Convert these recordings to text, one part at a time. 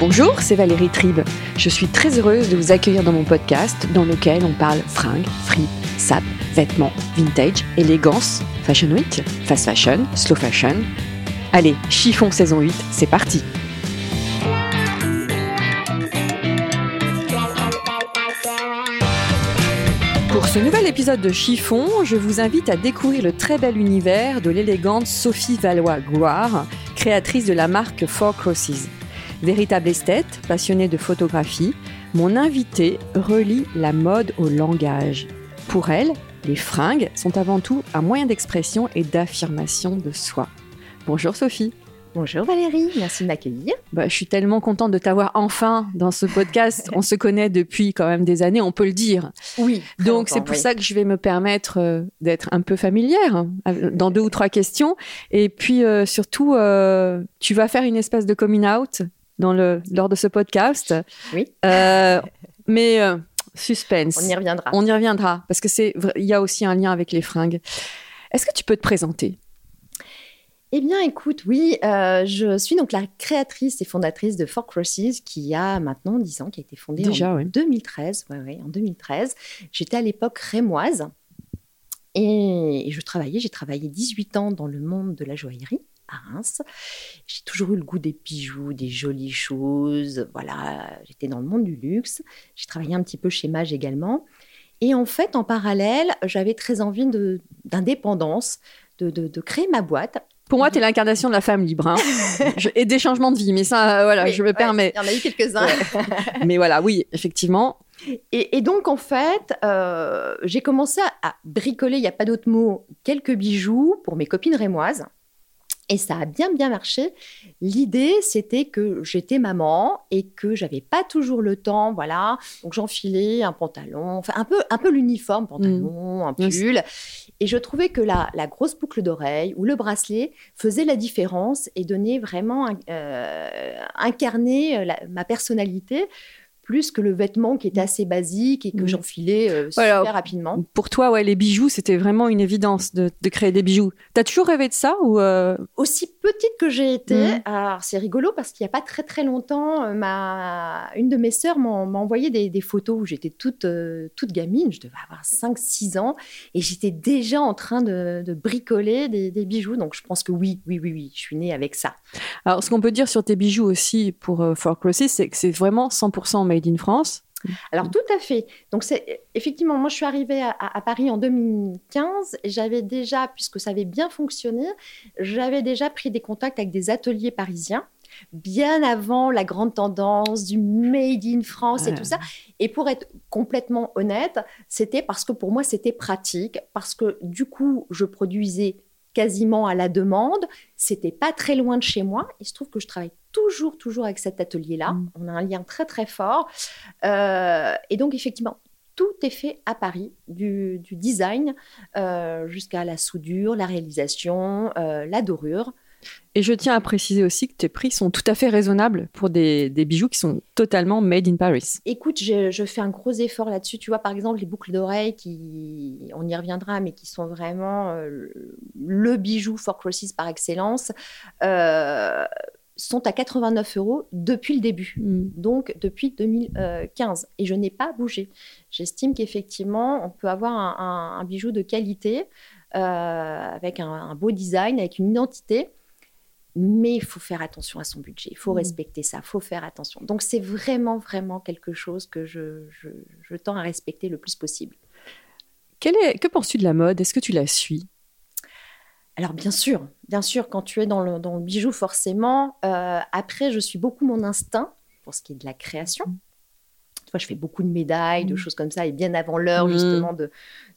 Bonjour, c'est Valérie Tribe. Je suis très heureuse de vous accueillir dans mon podcast dans lequel on parle fringues, free, sap, vêtements, vintage, élégance, fashion week, fast fashion, slow fashion. Allez, chiffon saison 8, c'est parti. Pour ce nouvel épisode de Chiffon, je vous invite à découvrir le très bel univers de l'élégante Sophie Valois-Gloire, créatrice de la marque Four Crosses. Véritable esthète, passionnée de photographie, mon invité relie la mode au langage. Pour elle, les fringues sont avant tout un moyen d'expression et d'affirmation de soi. Bonjour Sophie. Bonjour Valérie, merci de m'accueillir. Bah, je suis tellement contente de t'avoir enfin dans ce podcast. on se connaît depuis quand même des années, on peut le dire. Oui. Donc c'est pour ça que je vais me permettre euh, d'être un peu familière hein, dans deux ou trois questions. Et puis euh, surtout, euh, tu vas faire une espèce de coming out dans le, lors de ce podcast. Oui. mais suspense. On y reviendra. On y reviendra parce que c'est il y a aussi un lien avec les fringues. Est-ce que tu peux te présenter? Eh bien, écoute, oui, euh, je suis donc la créatrice et fondatrice de Four Crosses, qui a maintenant 10 ans, qui a été fondée en 2013. Ouais, ouais, en 2013. J'étais à l'époque rémoise et, je travaillais, j'ai travaillé 18 ans dans le monde de la joaillerie à Reims. J'ai toujours eu le goût des bijoux, des jolies choses. Voilà, j'étais dans le monde du luxe. J'ai travaillé un petit peu chez Mage également. Et en fait, en parallèle, j'avais très envie d'indépendance, de, de, de, créer ma boîte. Pour moi, tu es l'incarnation de la femme libre hein. et des changements de vie. Mais ça, euh, voilà, je me permets. Il y en a eu quelques-uns. mais voilà, oui, effectivement. Et, donc, en fait, euh, j'ai commencé à bricoler, il n'y a pas d'autre mot, quelques bijoux pour mes copines rémoises. Et ça a bien bien marché. L'idée, c'était que j'étais maman et que j'avais pas toujours le temps, voilà. Donc j'enfilais un pantalon, enfin un peu un peu l'uniforme, pantalon, mmh. un pull. Et je trouvais que la, la grosse boucle d'oreille ou le bracelet faisait la différence et donnait vraiment euh, incarner euh, ma personnalité plus que le vêtement qui était assez basique et que j'enfilais euh, super rapidement. Pour toi, ouais, les bijoux, c'était vraiment une évidence de, créer des bijoux. T'as toujours rêvé de ça ou euh? Aussi petite que j'ai été, mmh. alors c'est rigolo parce qu'il n'y a pas très très longtemps, euh, ma... une de mes sœurs m'a envoyé des, photos où j'étais toute, toute gamine, je devais avoir 5-6 ans, et j'étais déjà en train de, bricoler des, bijoux. Donc je pense que oui, oui, oui, oui, je suis née avec ça. Alors ce qu'on peut dire sur tes bijoux aussi pour Four Crosses, c'est que c'est vraiment 100% made in France alors tout à fait. Donc c'est effectivement, moi je suis arrivée à, Paris en 2015 et j'avais déjà, puisque ça avait bien fonctionné, j'avais déjà pris des contacts avec des ateliers parisiens bien avant la grande tendance du made in France et tout ça. Et pour être complètement honnête, c'était parce que pour moi c'était pratique, parce que du coup je produisais quasiment à la demande. C'était pas très loin de chez moi. Il se trouve que je travaille toujours, toujours avec cet atelier-là. Mm. On a un lien très, très fort. Euh, et donc, effectivement, tout est fait à Paris, du, design euh, jusqu'à la soudure, la réalisation, euh, la dorure. Et je tiens à préciser aussi que tes prix sont tout à fait raisonnables pour des, bijoux qui sont totalement made in Paris. Écoute, je, fais un gros effort là-dessus. Tu vois, par exemple, les boucles d'oreilles, qui, on y reviendra, mais qui sont vraiment euh, le bijou for Crosses par excellence, euh, sont à 89 euros depuis le début, mm. donc depuis 2015. Et je n'ai pas bougé. J'estime qu'effectivement, on peut avoir un, bijou de qualité, euh, avec un beau design, avec une identité mais il faut faire attention à son budget, il faut mmh. respecter ça, il faut faire attention. Donc c'est vraiment, vraiment quelque chose que je, je, tends à respecter le plus possible. est, que penses-tu de la mode? Est-ce que tu la suis? Alors bien sûr, bien sûr, quand tu es dans le, dans le bijou, forcément. Euh, après, je suis beaucoup mon instinct pour ce qui est de la création. Tu vois, je fais beaucoup de médailles, de mmh. choses comme ça, et bien avant l'heure justement de,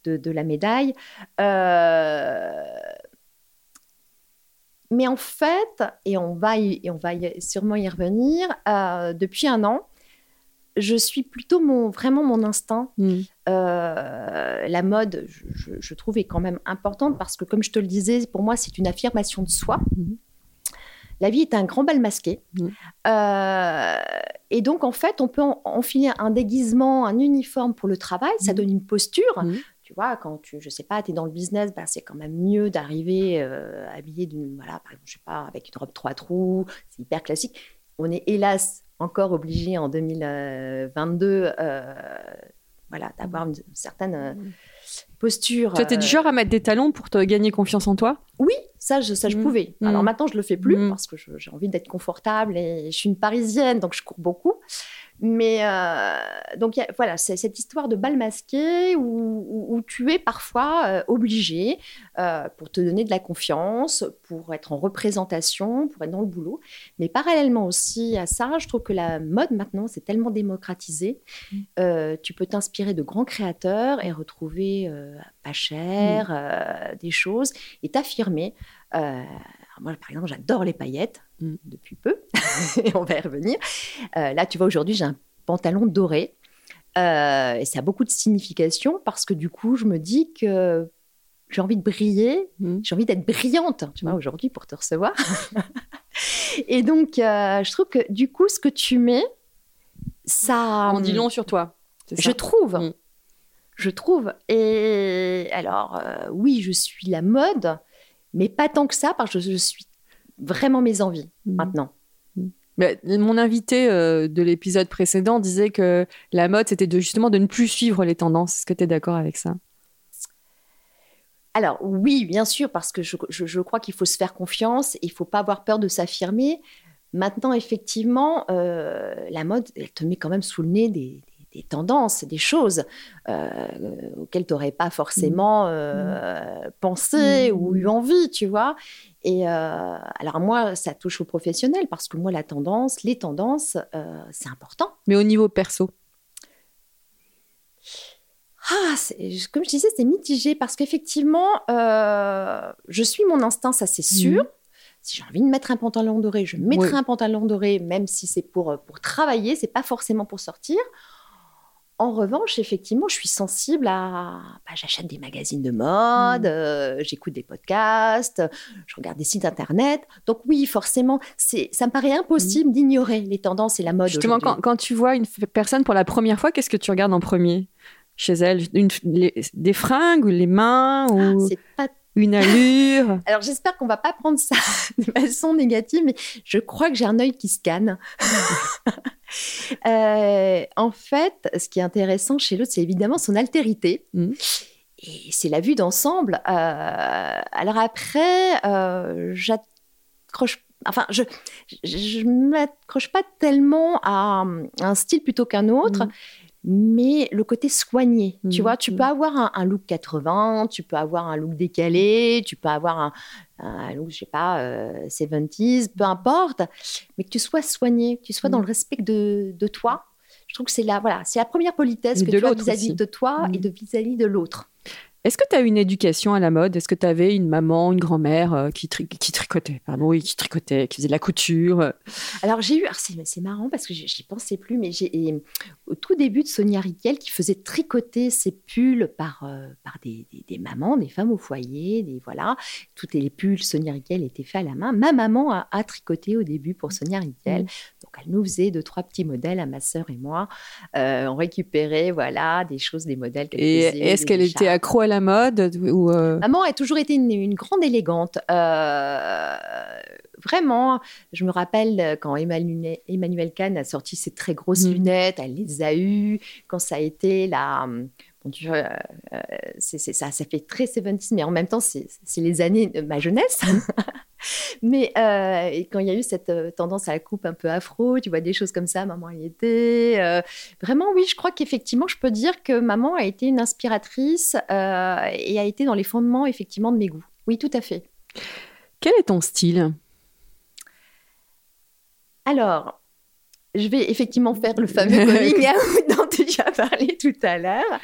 de, de, la médaille. Euh, mais en fait, et on va, y, et on va y- sûrement y revenir, euh, depuis un an, je suis plutôt mon, vraiment mon instinct. Mm. Euh, la mode, je, je- je trouve, est quand même importante parce que, comme je te le disais, pour moi, c'est une affirmation de soi. Mhm. La vie est un grand bal masqué. Mhm. Euh, et donc, en fait, on peut en- enfiler un déguisement, un uniforme pour le travail. Ça donne une posture. Tu vois, quand tu, je sais pas, tu es dans le business, bah, c'est quand même mieux d'arriver euh, habillé d'une, voilà, par exemple, je sais pas, avec une robe trois trous. C'est hyper classique. On est hélas encore obligé en 2022 euh, voilà, d'avoir une certaine euh, posture. Toi, t'es du euh, genre à mettre des talons pour te gagner confiance en toi? Oui, ça, je, ça, je Mm. pouvais. Mm. Alors maintenant, je le fais plus Mm. parce que j'ai envie d'être confortable et je suis une Parisienne, donc je cours beaucoup. Mais euh, donc a- voilà, c'est cette histoire de bal masqué où, où- où tu es parfois euh, obligé euh, pour te donner de la confiance, pour être en représentation, pour être dans le boulot. Mais parallèlement aussi à ça, je trouve que la mode maintenant, c'est tellement démocratisé. Euh, tu peux t'inspirer de grands créateurs et retrouver pas cher euh, des choses et t'affirmer. Moi, par exemple, j'adore les paillettes Mm. depuis peu, et on va y revenir. Euh, là, tu vois, aujourd'hui, j'ai un pantalon doré. Euh, et ça a beaucoup de signification parce que du coup, je me dis que j'ai envie de briller, Mm. j'ai envie d'être brillante, tu vois, Mm. aujourd'hui pour te recevoir. et donc, euh, je trouve que du coup, ce que tu mets, ça. On dit long sur toi. Je trouve. Mm. Je trouve. Et alors, euh, oui, je suis la mode, mais pas tant que ça, parce que je suis vraiment mes envies Mm. maintenant. Mais mon invité euh, de l'épisode précédent disait que la mode, c'était de, justement de ne plus suivre les tendances. Est-ce que tu es d'accord avec ça? Alors, oui, bien sûr, parce que je, je- je crois qu'il faut se faire confiance, il faut pas avoir peur de s'affirmer. Maintenant, effectivement, euh, la mode, elle te met quand même sous le nez des, des- tendances, des choses euh, auxquelles tu n'aurais pas forcément euh, pensé Mm. ou eu envie, tu vois. Et euh, alors, moi, ça touche aux professionnels, parce que moi, la tendance, les tendances, euh, c'est important. Mais au niveau perso? Ah, comme je disais, c'est mitigé parce qu'effectivement, euh, je suis mon instinct, ça c'est sûr. Si j'ai envie de mettre un pantalon doré, je mettrai Oui. un pantalon doré, même si c'est pour, euh, pour travailler, c'est pas forcément pour sortir. En revanche, effectivement, je suis sensible à. bah, J'achète des magazines de mode, euh, j'écoute des podcasts, je regarde des sites internet. Donc, oui, forcément, ça me paraît impossible d'ignorer les tendances et la mode. Justement, quand, quand tu vois une personne pour la première fois, qu'est-ce que tu regardes en premier? Chez elle Une- les- Des fringues ou les mains ou C'est pas une allure Alors j'espère qu'on va pas prendre ça de façon négative, mais je crois que j'ai un œil qui scanne. Euh, en fait, ce qui est intéressant chez l'autre, c'est évidemment son altérité. Mhm. Et c'est la vue d'ensemble. Euh, alors après, euh, j'accroche. Enfin, je je m'accroche pas tellement à un style plutôt qu'un autre. Mhm. Mais le côté soigné, tu Mhm. vois, tu Mhm. peux avoir un, un look 80, tu peux avoir un look décalé, tu peux avoir un, un look, je sais pas, euh, 70s, peu importe, mais que tu sois soigné, que tu sois dans Mhm. le respect de, de toi. Je trouve que c'est la, voilà, c'est la première politesse Et que de tu as vis-à-vis de toi et Mhm. de vis-à-vis de l'autre. Est-ce que tu as une éducation à la mode? Est-ce que tu avais une maman, une grand-mère euh, qui, tri- qui tricotait Pardon, oui, qui tricotait, qui faisait de la couture? Alors j'ai eu, c'est marrant parce que j'y pensais plus, mais j'ai au tout début de Sonia Riquel qui faisait tricoter ses pulls par, euh, par des, des- des mamans, des femmes au foyer, des voilà, toutes les pulls Sonia Riquel étaient faits à la main. Ma maman a, a tricoté au début pour Sonia Riquel, Mhm. Donc elle nous faisait deux trois petits modèles à ma sœur et moi. Euh, on récupérait voilà des choses, des modèles. Et est-ce qu'elle était accro à la mode ou euh, Maman a toujours été une, une grande élégante. Euh, vraiment, je me rappelle quand Emmanuel, Emmanuel Kahn a sorti ses très grosses Mhm. lunettes, elle les a eues. Quand ça a été la. Bon euh, euh, c'est, ça, ça fait très 70 mais en même temps, c'est, les années de ma jeunesse. mais euh, et quand il y a eu cette euh, tendance à la coupe un peu afro, tu vois, des choses comme ça, maman y était. Vraiment, oui, je crois qu'effectivement, je peux dire que maman a été une inspiratrice et a été dans les fondements, effectivement, de mes goûts. Oui, tout à fait. Quel est ton style? Alors, je vais effectivement faire le fameux coming out dont tu as parlé tout à l'heure.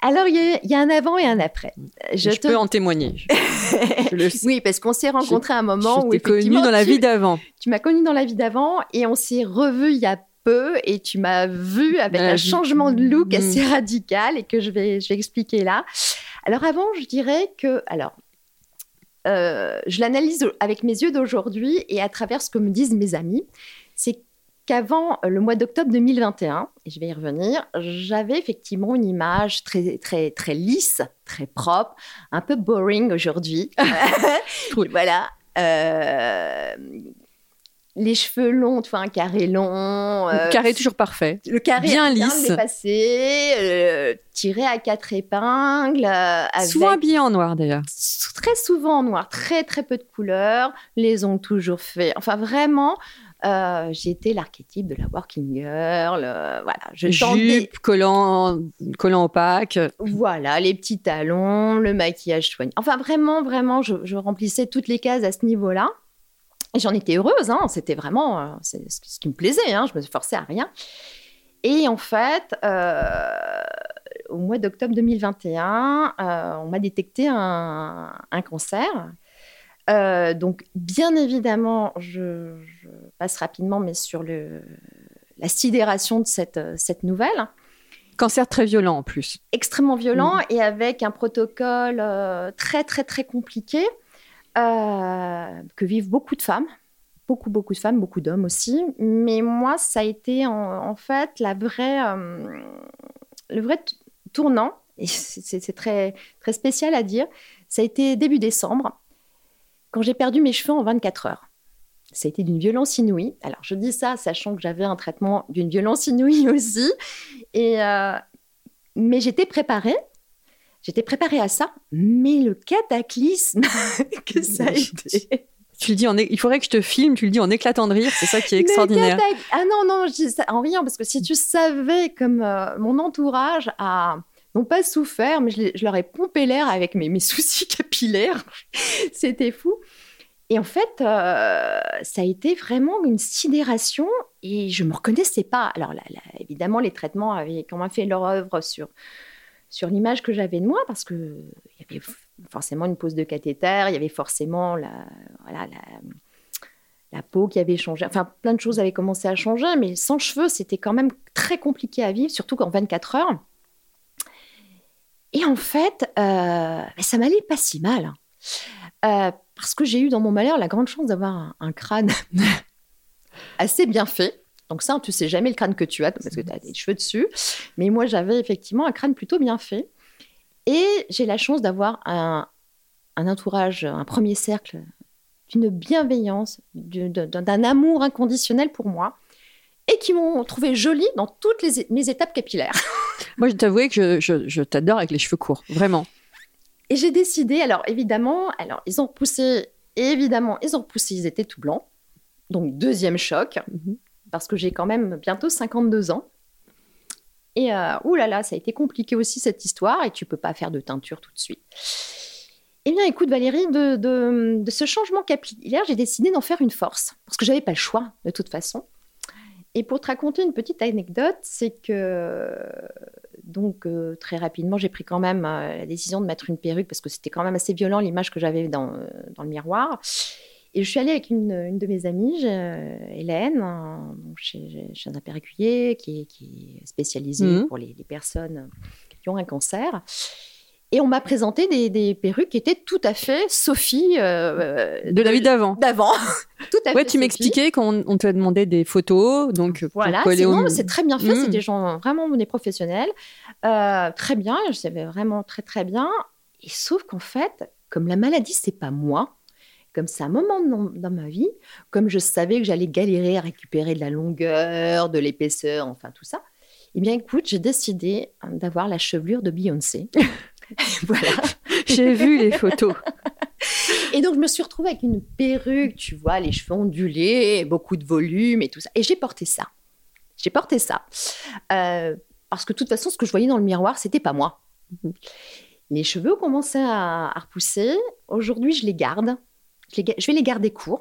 Alors, il y, a- il y a un avant et un après. Je, peux en témoigner. Je, je le sais. Oui, parce qu'on s'est rencontrés à un moment je où t'ai connu dans la tu- vie d'avant. Tu m'as connu dans la vie d'avant et on s'est revus il y a peu et tu m'as vu avec la un changement de look Mm. assez radical et que je vais, je vais expliquer là. Alors avant, je dirais que, alors, euh, je l'analyse avec mes yeux d'aujourd'hui et à travers ce que me disent mes amis, c'est qu'avant euh, le mois d'octobre 2021, et je vais y revenir, j'avais effectivement une image très, très, très lisse, très propre, un peu boring aujourd'hui. Oui. voilà. Euh, les cheveux longs, tu vois, un carré long. euh, Le carré toujours parfait. le carré bien bien lisse. dépassé, euh, tiré à quatre épingles, euh, avec Souvent habillé en noir d'ailleurs. très souvent en noir, très très peu de couleurs, les ongles toujours faits. Enfin vraiment, euh, j'étais l'archétype de la working girl. euh, voilà, je tendais, Jupe, collant, collant opaque. voilà, les petits talons, le maquillage soigné. Enfin vraiment, vraiment, je, je remplissais toutes les cases à ce niveau-là. Et j'en étais heureuse, hein, c'était vraiment euh, ce, qui- ce qui me plaisait, hein, je me forçais à rien. Et en fait, au mois d'octobre 2021, euh, on m'a détecté un, un cancer. Euh, donc, bien évidemment, je, je passe rapidement, mais sur le, la sidération de cette, cette nouvelle Cancer très violent en plus. extrêmement violent et avec un protocole euh, très très très compliqué euh, que vivent beaucoup de femmes, beaucoup beaucoup de femmes, beaucoup d'hommes aussi. Mais moi, ça a été en, en fait la vraie, euh, le vrai tournant. Et c'est très très spécial à dire. Ça a été début décembre quand j'ai perdu mes cheveux en 24 heures. Ça a été d'une violence inouïe. Alors, je dis ça sachant que j'avais un traitement d'une violence inouïe aussi. Et, euh, mais j'étais préparée. J'étais préparée à ça. Mais le cataclysme que ça a été. Tu le dis en il faudrait que je te filme, tu le dis en éclatant de rire, c'est ça qui est extraordinaire. catac- Ah non, non, je dis ça en riant, parce que si tu savais comme euh, mon entourage a, non pas souffert, mais je, leur ai pompé l'air avec mes, mes soucis capillaires. C'était fou. Et en fait, euh, ça a été vraiment une sidération et je me reconnaissais pas. Alors là, évidemment, les traitements avaient quand même fait leur œuvre sur, sur l'image que j'avais de moi parce que il y avait forcément une pose de cathéter, il y avait forcément la, voilà, la, la peau qui avait changé. Enfin, plein de choses avaient commencé à changer, mais sans cheveux, c'était quand même très compliqué à vivre, surtout qu'en 24 heures. Et en fait, euh, ça m'allait pas si mal. hein. Euh, parce que j'ai eu dans mon malheur la grande chance d'avoir un, crâne assez bien fait. Donc ça, tu sais jamais le crâne que tu as parce que tu as des cheveux dessus. Mais moi, j'avais effectivement un crâne plutôt bien fait. Et j'ai la chance d'avoir un, un entourage, un premier cercle d'une bienveillance, du- d'un amour inconditionnel pour moi, et qui m'ont trouvé jolie dans toutes mes étapes capillaires. Moi, je t'avouer que je t'adore avec les cheveux courts, vraiment. Et j'ai décidé, alors évidemment, alors ils ont repoussé, évidemment, ils ont repoussé, ils étaient tout blancs. Donc, deuxième choc, Mhm. parce que j'ai quand même bientôt 52 ans. Et euh, oulala, ça a été compliqué aussi cette histoire, et tu peux pas faire de teinture tout de suite. Eh bien, écoute Valérie, de, de- de ce changement capillaire, j'ai décidé d'en faire une force, parce que j'avais pas le choix, de toute façon. Et pour te raconter une petite anecdote, c'est que donc euh, très rapidement, j'ai pris quand même euh, la décision de mettre une perruque parce que c'était quand même assez violent l'image que j'avais dans, euh, dans le miroir. Et je suis allée avec une, une de mes amies, Hélène, donc chez, chez un perruquier qui est, qui est spécialisé Mhm. pour les, les personnes qui ont un cancer. Et on m'a présenté des, des perruques qui étaient tout à fait Sophie euh, De la vie d'avant. d'avant. tout à Ouais, fait tu m'expliquais qu'on on te demandé des photos, donc Voilà, c'est, au- très bien fait, c'est Mm. des gens vraiment des professionnels. Euh, très bien, je savais vraiment très très bien. Et sauf qu'en fait, comme la maladie, c'est pas moi, comme c'est un moment dans, dans ma vie, comme je savais que j'allais galérer à récupérer de la longueur, de l'épaisseur, enfin tout ça, eh bien écoute, j'ai décidé d'avoir la chevelure de Beyoncé. voilà. J'ai vu les photos. Et donc, je me suis retrouvée avec une perruque, tu vois, les cheveux ondulés, beaucoup de volume et tout ça. Et j'ai porté ça. J'ai porté ça. Euh, parce que de toute façon, ce que je voyais dans le miroir, c'était pas moi. Les cheveux commencé à, à repousser. Aujourd'hui, je les garde. Je, je vais les garder courts.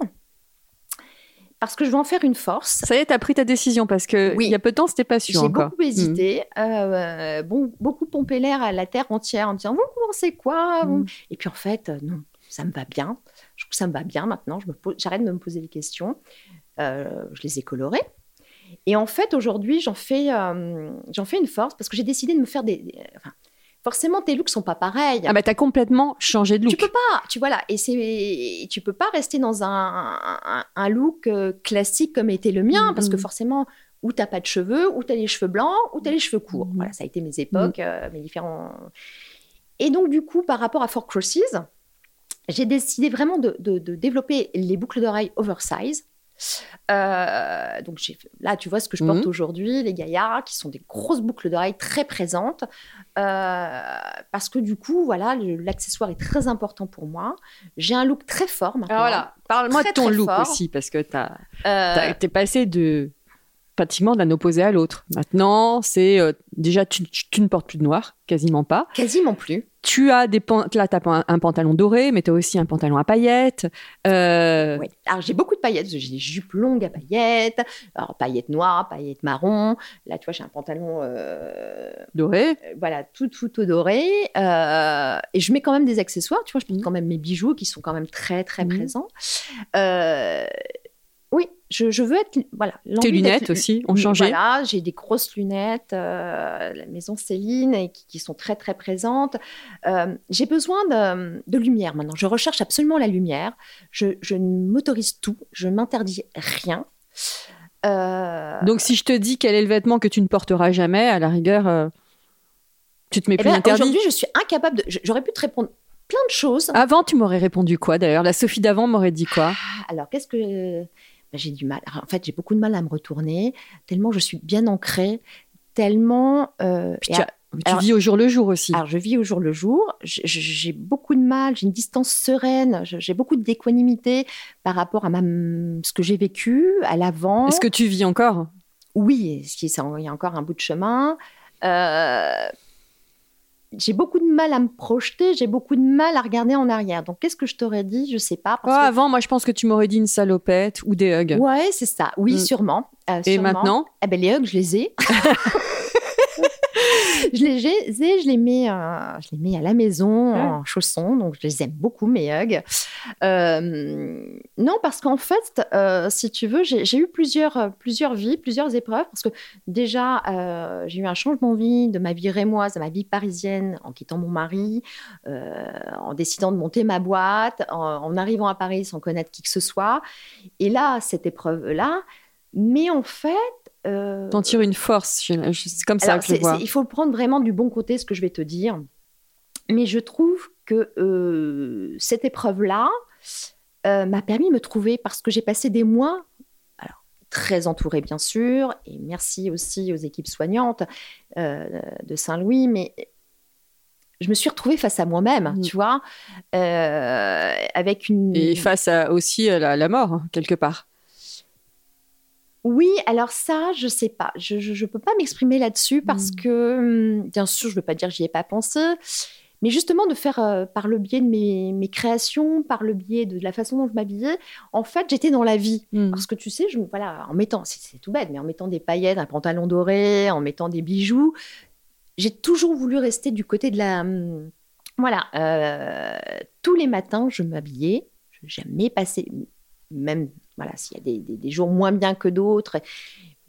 Parce que je veux en faire une force. Ça y est, t'as pris ta décision parce que Oui. il y a peu de temps, c'était pas sûr J'ai beaucoup hésité, euh, bon, beaucoup pompé l'air à la terre entière en disant vous pensez quoi Mm. Et puis en fait, euh, non, ça me va bien. Je trouve que ça me va bien maintenant. Je me pose- j'arrête de me poser des questions. Euh, je les ai colorés. Et en fait, aujourd'hui, j'en fais, euh, j'en fais une force parce que j'ai décidé de me faire des. des- enfin, forcément, tes looks sont pas pareils. Ah bah t'as complètement changé de look. Tu peux pas, tu vois là, et c'est, tu peux pas rester dans un, un, un look euh, classique comme était le mien, parce que forcément, ou t'as pas de cheveux, ou t'as les cheveux blancs, ou t'as les cheveux courts. Mhm. Voilà, ça a été mes époques, euh, mes différents. Et donc du coup, par rapport à Four Crosses, j'ai décidé vraiment de, de- de développer les boucles d'oreilles oversize. Euh, donc là, tu vois ce que je porte Mhm. aujourd'hui, les gaillards, qui sont des grosses boucles d'oreilles très présentes, euh, parce que du coup, voilà, l'accessoire est très important pour moi. J'ai un look très fort maintenant. Alors voilà, parle-moi de ton très look fort. aussi parce que t'as, Euh, t'es passé de pratiquement d'un opposé à l'autre. Maintenant, c'est euh, déjà tu, tu- tu ne portes plus de noir, quasiment pas. quasiment plus. Tu as des pan- là un, un pantalon doré, mais tu as aussi un pantalon à paillettes. Euh, Ouais. Alors j'ai beaucoup de paillettes, j'ai des jupes longues à paillettes, alors paillettes noires, paillettes marron. Là, tu vois, j'ai un pantalon, euh, doré. voilà, tout tout doré. Et je mets quand même des accessoires, tu vois, je porte Mhm. quand même mes bijoux qui sont quand même très très Mhm. présents. Oui, je, je veux être, voilà. Tes lunettes aussi ont changé. Voilà, j'ai des grosses lunettes, euh, la maison Céline, et qui, qui sont très très présentes. Euh, j'ai besoin de, de lumière maintenant. Je recherche absolument la lumière. Je, je m'autorise tout. Je m'interdis rien. Euh, Donc si je te dis quel est le vêtement que tu ne porteras jamais, à la rigueur, tu te mets eh plus ben, interdit. aujourd'hui, je suis incapable de. J'aurais pu te répondre plein de choses. Avant, tu m'aurais répondu quoi d'ailleurs? La Sophie d'avant m'aurait dit quoi? Ah, Alors, qu'est-ce que. J'ai du mal. Alors, en fait, j'ai beaucoup de mal à me retourner, tellement je suis bien ancrée, tellement. euh, Puis tu, à- as- tu alors- vis au jour le jour aussi. Alors, je vis au jour le jour. J'ai beaucoup de mal, j'ai une distance sereine, j'ai beaucoup d'équanimité par rapport à ma, ce que j'ai vécu, à l'avant. Est-ce que tu vis encore? Oui, il y a encore un bout de chemin. Euh, j'ai beaucoup de mal à me projeter, j'ai beaucoup de mal à regarder en arrière. Donc, qu'est-ce que je t'aurais dit? Je sais pas. Oh, que- Avant, moi, je pense que tu m'aurais dit une salopette ou des hugs. Ouais, c'est ça. Oui, Mm. sûrement. Euh, Et sûrement. maintenant? Eh ben, les hugs, je les ai. je les ai, je les mets, euh, je les mets à la maison en chaussons, donc je les aime beaucoup mes hugs. Euh, non, parce qu'en fait, euh, si tu veux, j'ai eu plusieurs, plusieurs vies, plusieurs épreuves, parce que déjà, j'ai eu un changement de vie, de ma vie rémoise à ma vie parisienne, en quittant mon mari, en décidant de monter ma boîte, en, en arrivant à Paris sans connaître qui que ce soit. Et là, cette épreuve-là, mais en fait, euh, T'en tires une force. C'est comme ça que je vois. il faut le prendre vraiment du bon côté, ce que je vais te dire. Mais je trouve que euh, cette épreuve-là euh, m'a permis de me trouver parce que j'ai passé des mois, alors, très entourée bien sûr, et merci aussi aux équipes soignantes euh, de Saint-Louis, mais je me suis retrouvée face à moi-même, Mhm. tu vois, euh, avec une... Et face à aussi à la, la mort, hein, quelque part. Oui, alors ça, je sais pas. Je ne peux pas m'exprimer là-dessus parce Mm. que, hum, bien sûr, je ne veux pas dire que j'y ai pas pensé, mais justement de faire euh, par le biais de mes, mes créations, par le biais de la façon dont je m'habillais, en fait, j'étais dans la vie. Mm. Parce que tu sais, je, voilà, en mettant, c'est c'est tout bête, mais en mettant des paillettes, un pantalon doré, en mettant des bijoux, j'ai toujours voulu rester du côté de la. hum, Voilà, euh, tous les matins, je m'habillais. Je jamais passé, même voilà, s'il y a des, des- des jours moins bien que d'autres,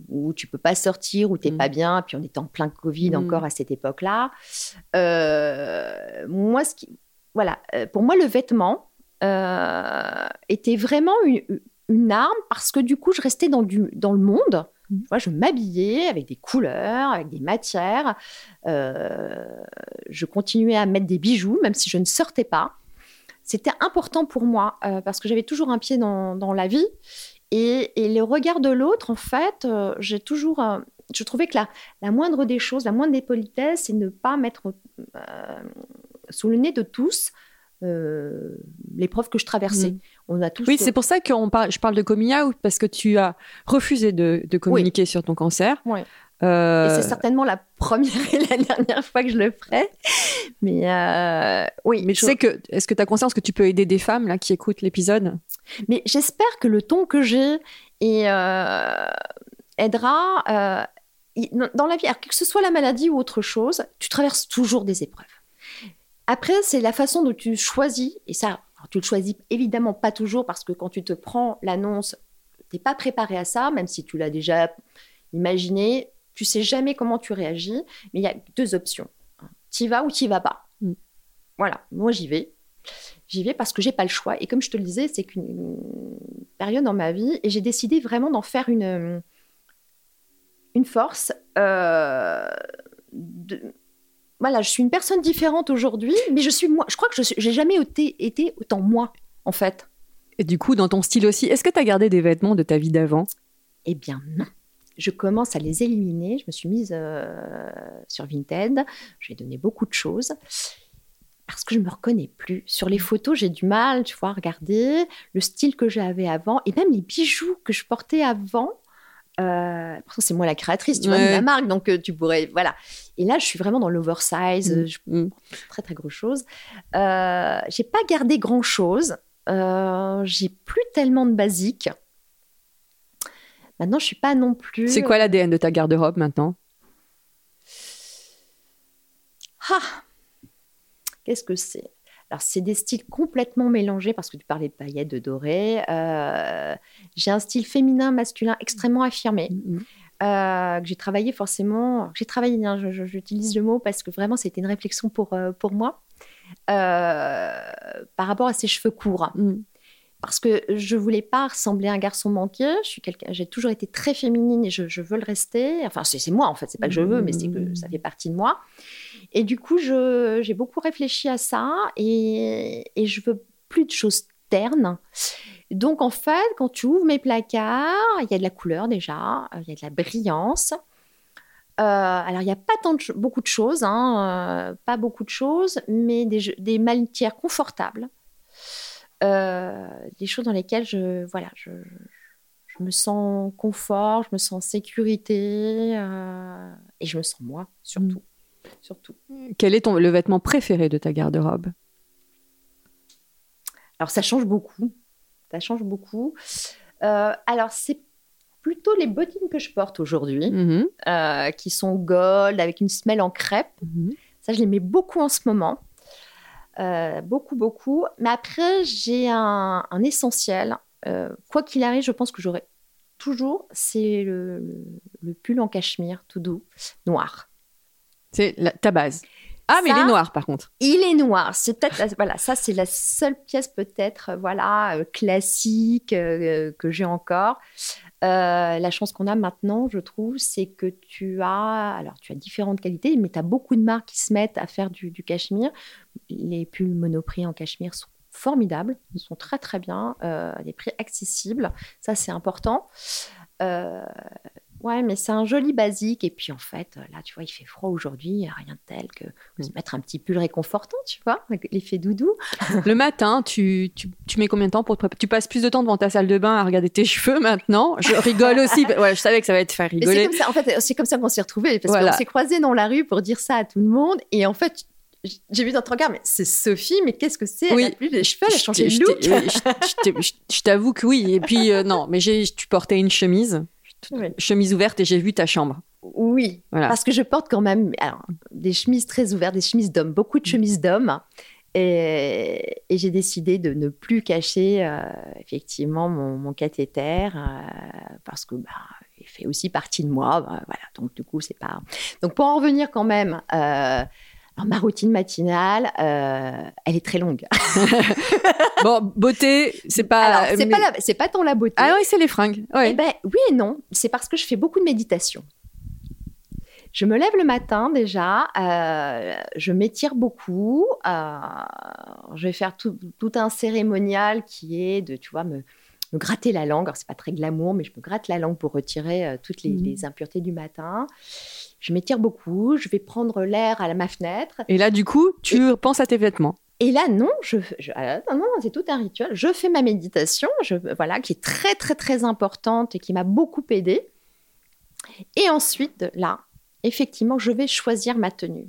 où tu peux pas sortir, où tu n'es Mm. pas bien, puis on était en plein Covid Mm. encore à cette époque-là. Euh, moi, ce qui, voilà, euh, pour moi, le vêtement euh, était vraiment une, une arme parce que du coup, je restais dans, du, dans le monde. Mm. Tu vois, je m'habillais avec des couleurs, avec des matières. Euh, je continuais à mettre des bijoux, même si je ne sortais pas. C'était important pour moi euh, parce que j'avais toujours un pied dans, dans la vie. Et, et le regard de l'autre, en fait, euh, j'ai toujours. euh, je trouvais que la, la moindre des choses, la moindre des politesses, c'est ne pas mettre sous le nez de tous euh, l'épreuve que je traversais. Mm. On a tous. Oui, c'est pour ça que je parle de coming out, parce que tu as refusé de, de communiquer sur ton cancer. Ouais. Euh, Et c'est certainement la première et la dernière fois que je le ferai. Mais euh, oui. mais tu je- sais que, est-ce que tu as conscience que tu peux aider des femmes là, qui écoutent l'épisode? Mais j'espère que le ton que j'ai euh, aidera dans la vie, alors que ce soit la maladie ou autre chose, tu traverses toujours des épreuves. Après, c'est la façon dont tu choisis, et ça, tu le choisis évidemment pas toujours parce que quand tu te prends l'annonce, tu n'es pas préparé à ça, même si tu l'as déjà imaginé, tu sais jamais comment tu réagis, mais il y a deux options. Tu y vas ou tu y vas pas. Mm. Voilà, moi j'y vais. J'y vais parce que j'ai pas le choix. Et comme je te le disais, c'est qu'une une période dans ma vie et j'ai décidé vraiment d'en faire une, une force. euh, de- Voilà, je suis une personne différente aujourd'hui, mais je suis moi. Je crois que je j'ai jamais été, été autant moi, en fait. Et du coup, dans ton style aussi, est-ce que tu as gardé des vêtements de ta vie d'avant? Eh bien non. Je commence à les éliminer. Je me suis mise euh, sur Vinted. J'ai donné beaucoup de choses parce que je me reconnais plus. Sur les photos, j'ai du mal, tu vois, à regarder le style que j'avais avant et même les bijoux que je portais avant. Euh, c'est moi la créatrice, tu vois, de la marque, donc euh, tu pourrais, voilà. Et là, je suis vraiment dans l'oversize. Mm. Je Mm. très très gros choses. Euh, j'ai pas gardé grand chose. Euh, j'ai plus tellement de basiques. Maintenant, je suis pas non plus. C'est quoi l'ADN de ta garde-robe maintenant? Ah Qu'est-ce que c'est? Alors, c'est des styles complètement mélangés parce que tu parlais de paillettes, de doré. Euh, j'ai un style féminin, masculin extrêmement affirmé. Mm. euh, que j'ai travaillé forcément. J'ai travaillé, hein, j'utilise le mot parce que vraiment c'était une réflexion pour, euh, pour moi euh, par rapport à ses cheveux courts. Mm. Parce que je voulais pas ressembler à un garçon manqué. Je suis quelqu'un, j'ai toujours été très féminine et je, je veux le rester. Enfin, c'est moi en fait. C'est pas que je veux, mais c'est que ça fait partie de moi. Et du coup, j'ai beaucoup réfléchi à ça et, et je veux plus de choses ternes. Donc, en fait, quand tu ouvres mes placards, il y a de la couleur déjà, euh, il y a de la brillance. Euh, alors, il n'y a pas tant de beaucoup de choses, hein, euh, pas beaucoup de choses, mais des, des matières confortables, des choses dans lesquelles je, voilà, je, je me sens confort, je me sens en sécurité euh, et je me sens moi surtout, surtout. Quel est ton, le vêtement préféré de ta garde-robe? Alors, ça change beaucoup. Ça change beaucoup. Euh, alors, c'est plutôt les bottines que je porte aujourd'hui, Mhm. euh, qui sont gold, avec une semelle en crêpe. Mhm. Ça, je les mets beaucoup en ce moment. Euh, beaucoup, beaucoup. Mais après, j'ai un, un essentiel. Euh, quoi qu'il arrive, je pense que j'aurai toujours, c'est le, le- le pull en cachemire, tout doux, noir. C'est la- ta base. Ah, mais Ça- il est noir par contre. Il est noir. C'est peut-être voilà, ça c'est la seule pièce peut-être euh, voilà classique euh, que j'ai encore. Euh, la chance qu'on a maintenant, je trouve, c'est que tu as alors tu as différentes qualités, mais tu as beaucoup de marques qui se mettent à faire du, cachemire. Les pulls monoprix en cachemire sont formidables, ils sont très très bien, euh, des prix accessibles. Ça c'est important. Euh, Ouais, mais c'est un joli basique. Et puis, en fait, là, tu vois, il fait froid aujourd'hui. Il n'y a rien de tel que se mettre un petit pull réconfortant, tu vois, avec l'effet doudou. Le matin, tu, tu, tu mets combien de temps pour te préparer? Tu passes plus de temps devant ta salle de bain à regarder tes cheveux maintenant? Je rigole aussi. ouais, je savais que ça va te faire rigoler. comme ça, en fait, c'est comme ça qu'on s'est retrouvés. Parce Voilà. qu'on s'est croisés dans la rue pour dire ça à tout le monde. Et en fait, j'ai vu dans ton regard, mais c'est Sophie, mais qu'est-ce que c'est? Oui. Elle a plus de cheveux, elle a Je changé de look. je- t'avoue que oui. Et puis, euh, non, mais tu portais une chemise, Oui. chemise ouverte, et j'ai vu ta chambre. Oui, Voilà. parce que je porte quand même alors, des chemises très ouvertes, des chemises d'hommes, beaucoup de chemises d'hommes. Et, et j'ai décidé de ne plus cacher euh, effectivement mon, mon cathéter euh, parce que bah, il fait aussi partie de moi. bah, voilà, donc du coup, c'est pas. Donc pour en revenir quand même, euh, alors, ma routine matinale, euh, elle est très longue. Bon, beauté, c'est pas. Alors, c'est mais- pas, la- c'est pas tant la beauté. Ah oui, c'est les fringues. Ouais. Eh ben, oui et non. C'est parce que je fais beaucoup de méditation. Je me lève le matin déjà, euh, je m'étire beaucoup. euh, je vais faire tout, tout un cérémonial qui est de, tu vois, me, me gratter la langue. Alors, c'est pas très glamour, mais je me gratte la langue pour retirer euh, toutes les, Mhm. les impuretés du matin. Je m'étire beaucoup. Je vais prendre l'air à ma fenêtre. Et là, du coup, tu penses à tes vêtements. Et là, non, je, je- ah, non, non, c'est tout un rituel. Je fais ma méditation, je, voilà, qui est très, très, très importante et qui m'a beaucoup aidée. Et ensuite, là, effectivement, je vais choisir ma tenue.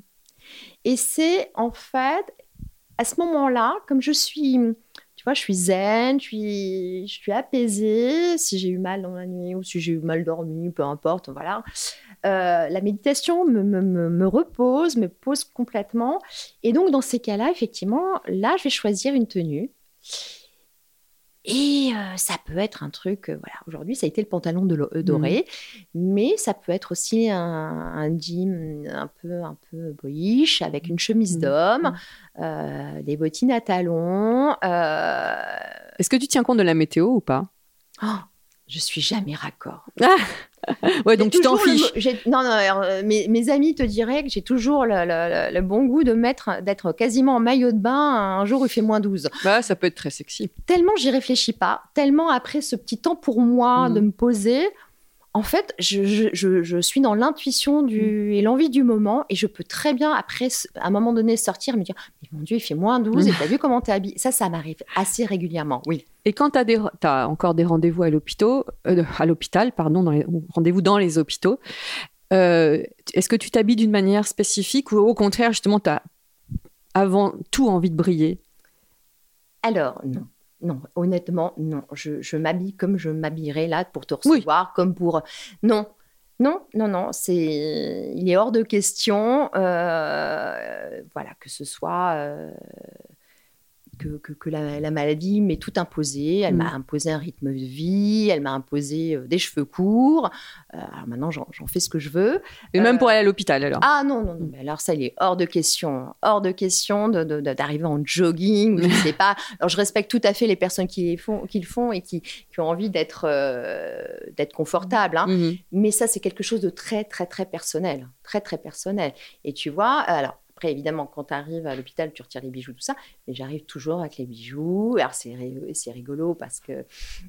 Et c'est en fait, à ce moment-là, comme je suis, tu vois, je suis zen, je suis, je suis apaisée. Si j'ai eu mal dans la nuit ou si j'ai eu mal dormi, peu importe, voilà. Euh, la méditation me, me, me, repose, me pose complètement. Et donc, dans ces cas-là, effectivement, là, je vais choisir une tenue. Et euh, ça peut être un truc, euh, voilà, aujourd'hui ça a été le pantalon de mmh. doré, mais ça peut être aussi un, un, jean un peu, un peu boyish avec une chemise mmh. d'homme, mmh. des bottines à talons. Est-ce que tu tiens compte de la météo ou pas? Oh, Je suis jamais raccord. Ah ouais, donc tu t'en fiches. non, non, euh, mes, amis te diraient que j'ai toujours le, bon goût de mettre, d'être quasiment en maillot de bain un jour où il fait moins 12. Bah, ça peut être très sexy. Tellement j'y réfléchis pas, tellement après ce petit temps pour moi mmh. de me poser, en fait, je, suis dans l'intuition du, mm. et l'envie du moment et je peux très bien, après, à un moment donné, sortir et me dire Mais mon Dieu, il fait moins 12 et t'as vu comment t'es habillée? Ça, ça m'arrive assez régulièrement, oui. Et quand t'as, as encore des rendez-vous à l'hôpital, euh, à l'hôpital, pardon, dans les, rendez-vous dans les hôpitaux, euh, est-ce que tu t'habilles d'une manière spécifique ou au contraire, justement, tu as avant tout envie de briller? Alors, non non, honnêtement, non. Je, m'habille comme je m'habillerais là pour te recevoir, comme pour. Non, non, non, non. C'est, il est hors de question. Euh, voilà, que ce soit. Euh, que, la, maladie m'est tout imposé. Elle m'a mm. imposé un rythme de vie, elle m'a imposé euh, des cheveux courts. Euh, alors maintenant, j'en fais ce que je veux. Et même pour aller à l'hôpital, alors? Ah non, non, non. alors ça, il est hors de question. Hors de question d'arriver en jogging, je ne sais pas. Alors je respecte tout à fait les personnes qui, font, qui le font et qui, ont envie d'être euh, d'être confortables. Hein. Mm-hmm. Mais ça, c'est quelque chose de très, très, très personnel. Très, très personnel. Et tu vois, alors après, évidemment, quand tu arrives à l'hôpital, tu retires les bijoux, tout ça. Mais j'arrive toujours avec les bijoux. Alors, c'est rigolo parce que,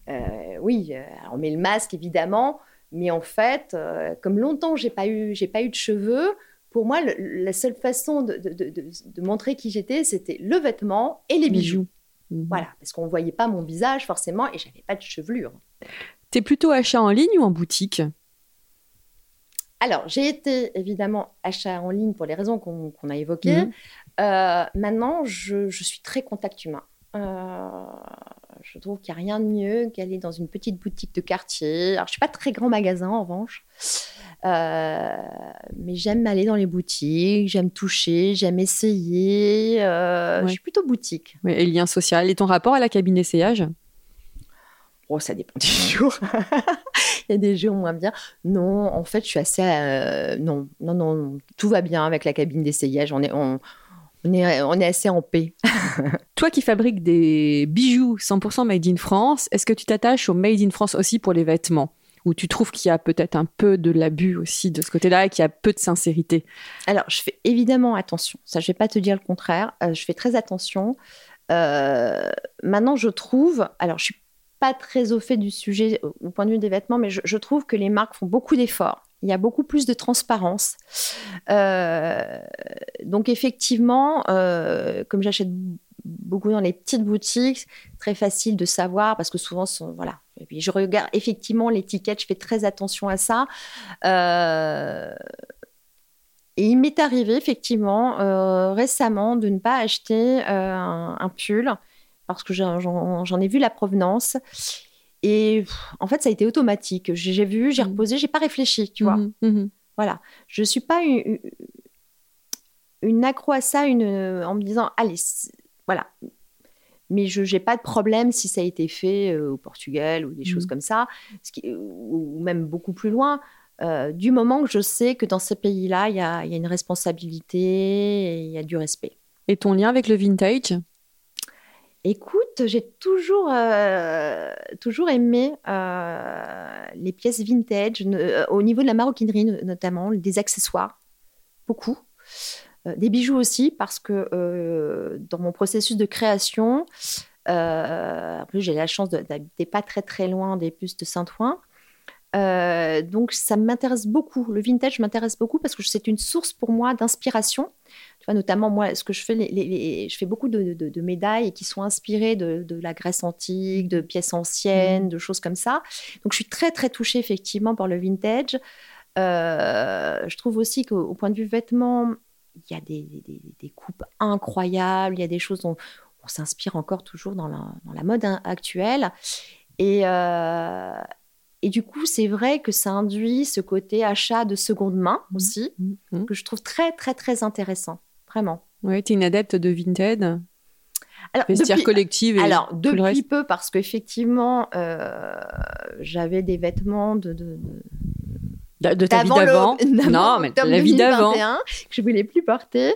euh, oui, euh, on met le masque, évidemment. Mais en fait, euh, comme longtemps, j'ai pas eu, j'ai pas eu de cheveux. Pour moi, la seule façon de, de, montrer qui j'étais, c'était le vêtement et les bijoux. Mhm. Voilà, parce qu'on ne voyait pas mon visage forcément et j'avais pas de chevelure. Tu es plutôt achat en ligne ou en boutique? Alors, j'ai été évidemment achat en ligne pour les raisons qu'on a évoquées. Mhm. Euh, maintenant, je, suis très contact humain. Euh, je trouve qu'il n'y a rien de mieux qu'aller dans une petite boutique de quartier. Alors, je ne suis pas très grand magasin en revanche, euh, mais j'aime aller dans les boutiques, j'aime toucher, j'aime essayer. Je suis plutôt boutique. et lien social. Et ton rapport à la cabine d'essayage? Oh, ça dépend des jours. Il y a des jours moins bien. Non, en fait, je suis assez. Euh, non, non, non, tout va bien avec la cabine d'essayage. On est, on, est, on est assez en paix. Toi qui fabriques des bijoux 100% made in France, est-ce que tu t'attaches au made in France aussi pour les vêtements? Ou tu trouves qu'il y a peut-être un peu de l'abus aussi de ce côté-là et qu'il y a peu de sincérité? Alors, je fais évidemment attention. Ça, je vais pas te dire le contraire. Euh, je fais très attention. Euh, maintenant, je trouve. Alors, je suis pas très au fait du sujet au point de vue des vêtements, mais je, trouve que les marques font beaucoup d'efforts. Il y a beaucoup plus de transparence. Euh, donc effectivement, euh, comme j'achète beaucoup dans les petites boutiques, très facile de savoir parce que souvent, voilà. Et puis je regarde effectivement l'étiquette, je fais très attention à ça. Euh, et il m'est arrivé effectivement récemment de ne pas acheter un, pull parce que j'en ai vu la provenance. Et en fait, ça a été automatique. J'ai vu, j'ai mmh. reposé, j'ai pas réfléchi, tu vois. Mmh mmh voilà. Je suis pas une, une accro à ça une, en me disant, allez, voilà. Mais je n'ai pas de problème si ça a été fait euh, au Portugal ou des choses comme ça, ce qui, ou même beaucoup plus loin. Euh, du moment que je sais que dans ces pays-là, il y a, y a, une responsabilité et il y a du respect. Et ton lien avec le vintage? Écoute, j'ai toujours, euh, toujours aimé euh, les pièces vintage, euh, au niveau de la maroquinerie notamment, des accessoires, beaucoup. des bijoux aussi, parce que dans mon processus de création, en plus j'ai la chance d'habiter pas très très loin des puces de Saint-Ouen, donc ça m'intéresse beaucoup. Le vintage m'intéresse beaucoup parce que c'est une source pour moi d'inspiration. Tu vois, notamment moi, ce que je fais, les, je fais beaucoup de, médailles qui sont inspirées de, la Grèce antique, de pièces anciennes, mmh. de choses comme ça. Donc je suis très très touchée effectivement par le vintage. Euh, je trouve aussi qu'au point de vue vêtements, il y a des, des, coupes incroyables, il y a des choses dont on s'inspire encore toujours dans la, dans la mode hein, actuelle. Et, euh, et du coup, c'est vrai que ça induit ce côté achat de seconde main aussi, Mhm. que je trouve très, très, très intéressant. Vraiment. Ouais, tu es une adepte de Vinted, Alors, vestiaire depuis- collective et Alors, le depuis reste. peu, parce qu'effectivement, euh, j'avais des vêtements de, de- de- De, ta vie d'avant Non, mais la vie d'avant. 2021, que je voulais plus porter.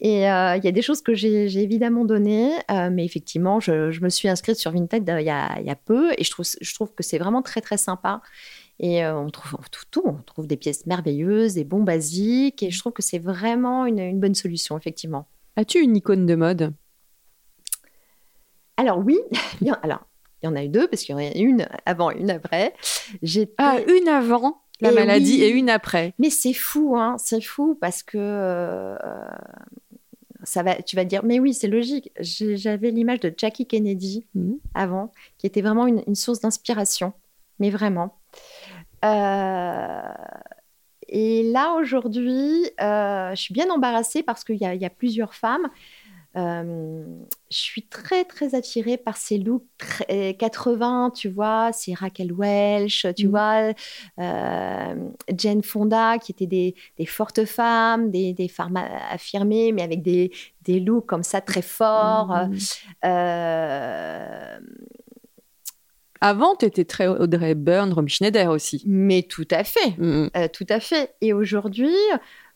Et euh, il y a des choses que j'ai évidemment données, euh, mais effectivement, je, je me suis inscrite sur Vinted euh, il y y a peu, et je trouve, je trouve que c'est vraiment très très sympa. Et euh, on trouve tout, on trouve des pièces merveilleuses, des bons basiques, et je trouve que c'est vraiment une, une bonne solution, effectivement. As-tu une icône de mode? Alors oui, il y en, alors il y en a eu deux parce qu'il y en a une avant, une après. J'étais- Ah, une avant la Et maladie oui. et une après. Mais c'est fou, hein, c'est fou parce que euh, ça va, tu vas te dire, mais oui, c'est logique. J'ai- J'avais l'image de Jackie Kennedy Mhm. avant, qui était vraiment une, une source d'inspiration, mais vraiment. Euh, et là, aujourd'hui, euh, je suis bien embarrassée parce qu'il y, a- il y a plusieurs femmes. Euh, je suis très, très attirée par ces looks très- 80, tu vois, c'est Raquel Welch, tu Mhm. vois, euh, Jane Fonda, qui étaient des, des fortes femmes, des, des femmes affirmées, mais avec des, des looks comme ça très forts. Mhm. Euh, Avant, tu étais très Audrey Byrne, Romy Schneider aussi. mais tout à fait. Mhm. Euh, tout à fait. Et aujourd'hui,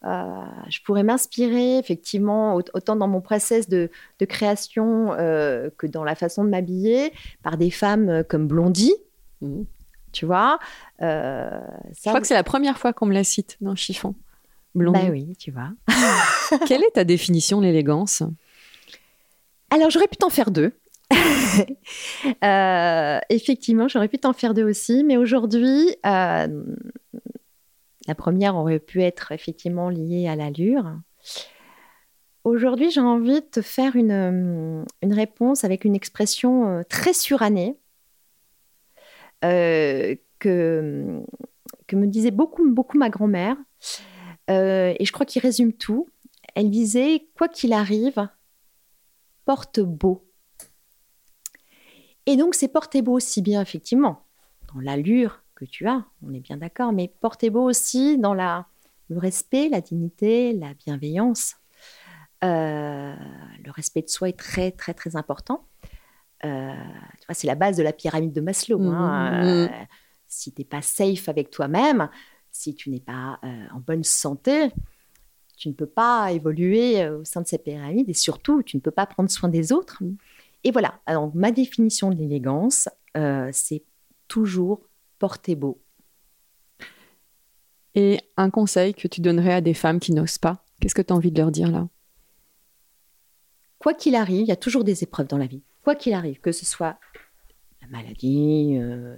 euh, je pourrais m'inspirer effectivement au- autant dans mon process de, de création euh, que dans la façon de m'habiller par des femmes comme Blondie, Mhm. tu vois. Je crois que c'est la première fois qu'on me la cite dans Chiffon. Blondie. bah oui, tu vois. Quelle est ta définition de l'élégance? Alors j'aurais pu t'en faire deux. Euh, effectivement, j'aurais pu t'en faire deux aussi, mais aujourd'hui, euh, la première aurait pu être effectivement liée à l'allure. Aujourd'hui, j'ai envie de te faire une, euh, réponse avec une expression très surannée que, me disait beaucoup, beaucoup ma grand-mère. Et je crois qu'il résume tout. Elle disait, quoi qu'il arrive, porte beau. Et donc, c'est porter beau aussi bien, effectivement, dans l'allure que tu as, on est bien d'accord, mais porter beau aussi dans la, le respect, la dignité, la bienveillance. Euh, le respect de soi est très, très, très important. Euh, c'est la base de la pyramide de Maslow. hein. Mhm. Euh, si tu n'es pas safe avec toi-même, si tu n'es pas en bonne santé, tu ne peux pas évoluer au sein de cette pyramide et surtout, tu ne peux pas prendre soin des autres. Mm. Et voilà, alors ma définition de l'élégance, euh, c'est toujours porter beau. Et un conseil que tu donnerais à des femmes qui n'osent pas Qu'est-ce que tu as envie de leur dire là? Quoi qu'il arrive, il y a toujours des épreuves dans la vie. Quoi qu'il arrive, que ce soit la maladie, euh,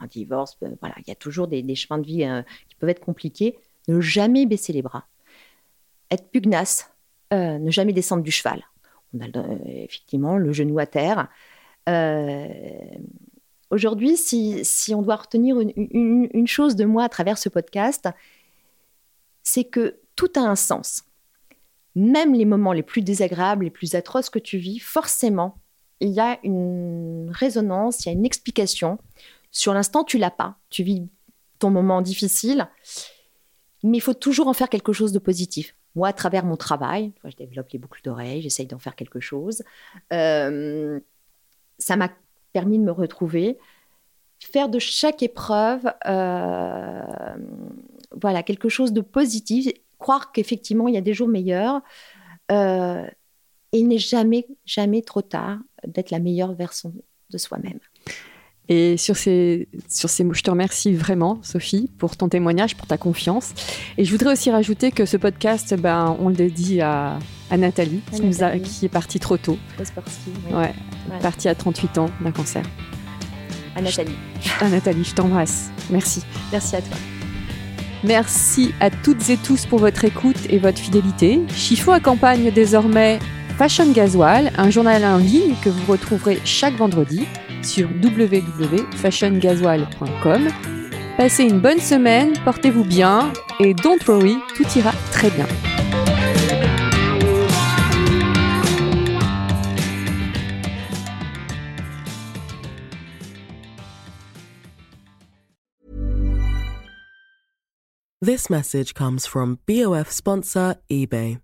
un divorce, euh, voilà, il y a toujours des, des chemins de vie qui peuvent être compliqués. Ne jamais baisser les bras, être pugnace, ne jamais descendre du cheval. On a effectivement le genou à terre. Euh, Aujourd'hui, si, on doit retenir une, une- une chose de moi à travers ce podcast, c'est que tout a un sens. Même les moments les plus désagréables, les plus atroces que tu vis, forcément, il y a une résonance, il y a une explication. Sur l'instant, tu l'as pas. Tu vis ton moment difficile, mais il faut toujours en faire quelque chose de positif. Moi, à travers mon travail, je développe les boucles d'oreilles, j'essaye d'en faire quelque chose. Euh, ça m'a permis de me retrouver, faire de chaque épreuve, euh, voilà, quelque chose de positif, croire qu'effectivement il y a des jours meilleurs. Euh, et il n'est jamais, jamais trop tard d'être la meilleure version de soi-même. Et sur ces, sur ces mots, je te remercie vraiment, Sophie, pour ton témoignage, pour ta confiance. Et je voudrais aussi rajouter que ce podcast, ben, on le dédie à, à Nathalie, À qui, nous a- qui est partie trop tôt. Sportive. oui. Ouais, Voilà. partie à 38 ans d'un cancer. À Nathalie. Ah, Nathalie, je t'embrasse. Merci. Merci à toi. Merci à toutes et tous pour votre écoute et votre fidélité. Chiffon accompagne désormais Fashion Gasoil, un journal en ligne que vous retrouverez chaque vendredi sur www.fashiongasoil.com. Passez une bonne semaine, portez-vous bien et don't worry, tout ira très bien. This message comes from BOF sponsor eBay.